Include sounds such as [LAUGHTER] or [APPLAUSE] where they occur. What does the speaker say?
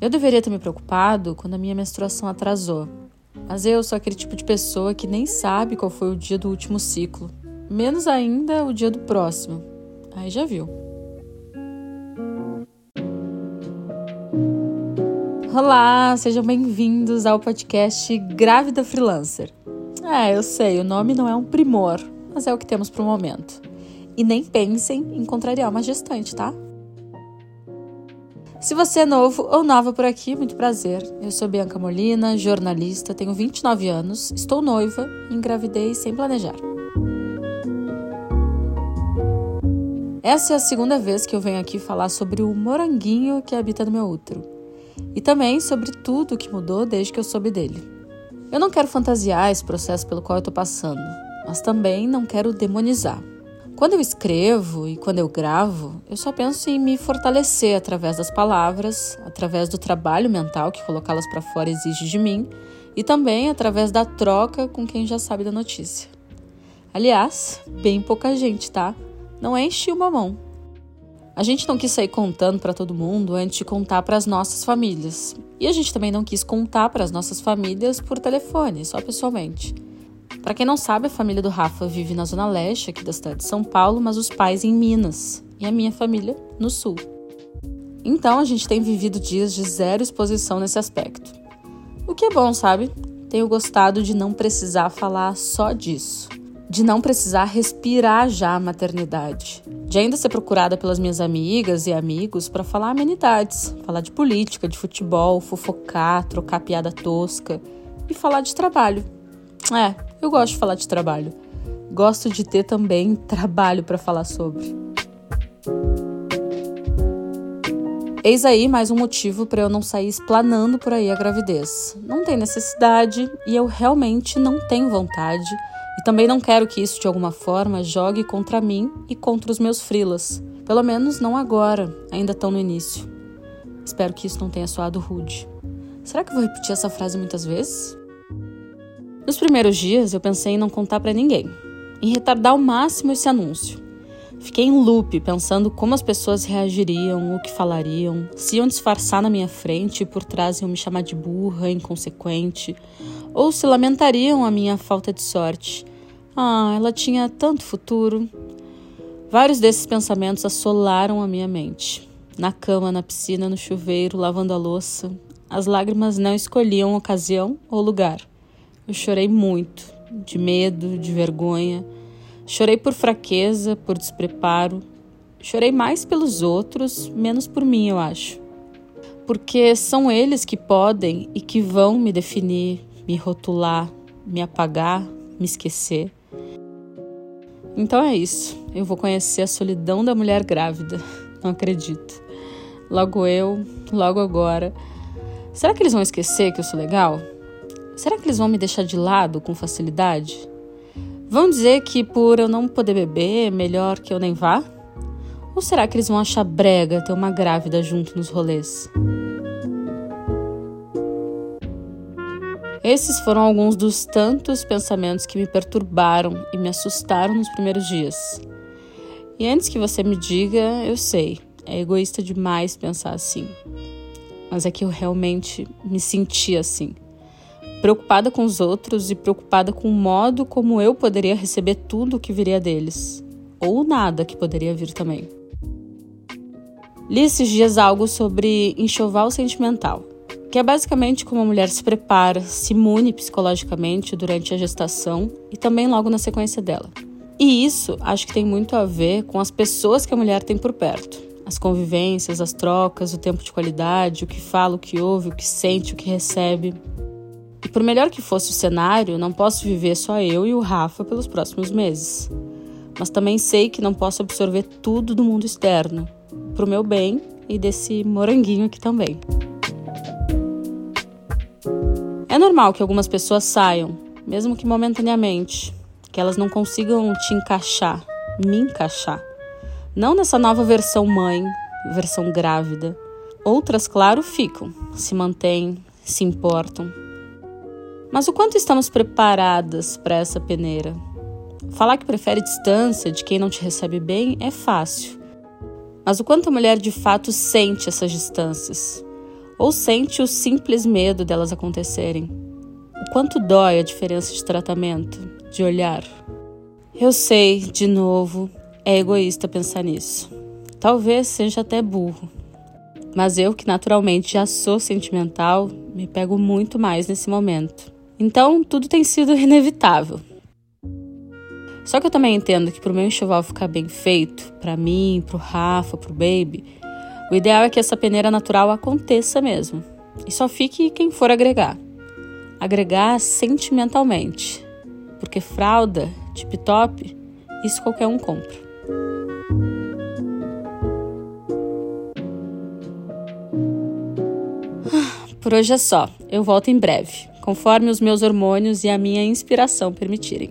Eu deveria ter me preocupado quando a minha menstruação atrasou. Mas eu sou aquele tipo de pessoa que nem sabe qual foi o dia do último ciclo, menos ainda o dia do próximo. Aí já viu. Olá, sejam bem-vindos ao podcast Grávida Freelancer. É, eu sei, o nome não é um primor, mas é o que temos para o momento. E nem pensem em contrariar uma gestante, tá? Se você é novo ou nova por aqui, muito prazer. Eu sou Bianca Molina, jornalista, tenho 29 anos, estou noiva engravidei sem planejar. Essa é a segunda vez que eu venho aqui falar sobre o moranguinho que habita no meu útero. E também sobre tudo o que mudou desde que eu soube dele. Eu não quero fantasiar esse processo pelo qual eu estou passando, mas também não quero demonizar. Quando eu escrevo e quando eu gravo, eu só penso em me fortalecer através das palavras, através do trabalho mental que colocá-las para fora exige de mim e também através da troca com quem já sabe da notícia. Aliás, bem pouca gente, tá? Não enche uma mão. A gente não quis sair contando para todo mundo antes de contar para as nossas famílias. E a gente também não quis contar para as nossas famílias por telefone, só pessoalmente. Para quem não sabe, a família do Rafa vive na zona leste aqui da cidade de São Paulo, mas os pais em Minas e a minha família no sul. Então a gente tem vivido dias de zero exposição nesse aspecto. O que é bom, sabe? Tenho gostado de não precisar falar só disso, de não precisar respirar já a maternidade, de ainda ser procurada pelas minhas amigas e amigos para falar amenidades, falar de política, de futebol, fofocar, trocar piada tosca e falar de trabalho. É, eu gosto de falar de trabalho. Gosto de ter também [LAUGHS] trabalho para falar sobre. Eis aí mais um motivo para eu não sair explanando por aí a gravidez. Não tem necessidade e eu realmente não tenho vontade. E também não quero que isso de alguma forma jogue contra mim e contra os meus frilas. Pelo menos não agora, ainda tão no início. Espero que isso não tenha soado rude. Será que eu vou repetir essa frase muitas vezes? Nos primeiros dias, eu pensei em não contar para ninguém, em retardar ao máximo esse anúncio. Fiquei em loop pensando como as pessoas reagiriam, o que falariam, se iam disfarçar na minha frente e por trás iam me chamar de burra, inconsequente, ou se lamentariam a minha falta de sorte. Ah, ela tinha tanto futuro. Vários desses pensamentos assolaram a minha mente. Na cama, na piscina, no chuveiro, lavando a louça, as lágrimas não escolhiam ocasião ou lugar. Eu chorei muito, de medo, de vergonha. Chorei por fraqueza, por despreparo. Chorei mais pelos outros, menos por mim, eu acho. Porque são eles que podem e que vão me definir, me rotular, me apagar, me esquecer. Então é isso. Eu vou conhecer a solidão da mulher grávida. Não acredito. Logo eu, logo agora. Será que eles vão esquecer que eu sou legal? Será que eles vão me deixar de lado com facilidade? Vão dizer que por eu não poder beber, melhor que eu nem vá? Ou será que eles vão achar brega ter uma grávida junto nos rolês? Esses foram alguns dos tantos pensamentos que me perturbaram e me assustaram nos primeiros dias. E antes que você me diga, eu sei, é egoísta demais pensar assim. Mas é que eu realmente me senti assim preocupada com os outros e preocupada com o modo como eu poderia receber tudo o que viria deles, ou nada que poderia vir também. Li esses dias algo sobre enxoval sentimental, que é basicamente como a mulher se prepara, se imune psicologicamente durante a gestação e também logo na sequência dela. E isso acho que tem muito a ver com as pessoas que a mulher tem por perto. As convivências, as trocas, o tempo de qualidade, o que fala, o que ouve, o que sente, o que recebe. E por melhor que fosse o cenário, não posso viver só eu e o Rafa pelos próximos meses. Mas também sei que não posso absorver tudo do mundo externo, pro meu bem e desse moranguinho aqui também. É normal que algumas pessoas saiam, mesmo que momentaneamente, que elas não consigam te encaixar, me encaixar. Não nessa nova versão mãe, versão grávida. Outras, claro, ficam, se mantêm, se importam, mas o quanto estamos preparadas para essa peneira? Falar que prefere distância de quem não te recebe bem é fácil. Mas o quanto a mulher de fato sente essas distâncias? Ou sente o simples medo delas acontecerem? O quanto dói a diferença de tratamento, de olhar? Eu sei, de novo, é egoísta pensar nisso. Talvez seja até burro. Mas eu, que naturalmente já sou sentimental, me pego muito mais nesse momento. Então, tudo tem sido [LAUGHS] inevitável. Só que eu também entendo que para o meu enxoval ficar bem feito, para mim, para o Rafa, para o Baby, o ideal é que essa peneira natural aconteça mesmo. E só fique quem for agregar. Agregar sentimentalmente. Porque fralda, tip-top, isso qualquer um compra. Por hoje é só. Eu volto em breve, conforme os meus hormônios e a minha inspiração permitirem.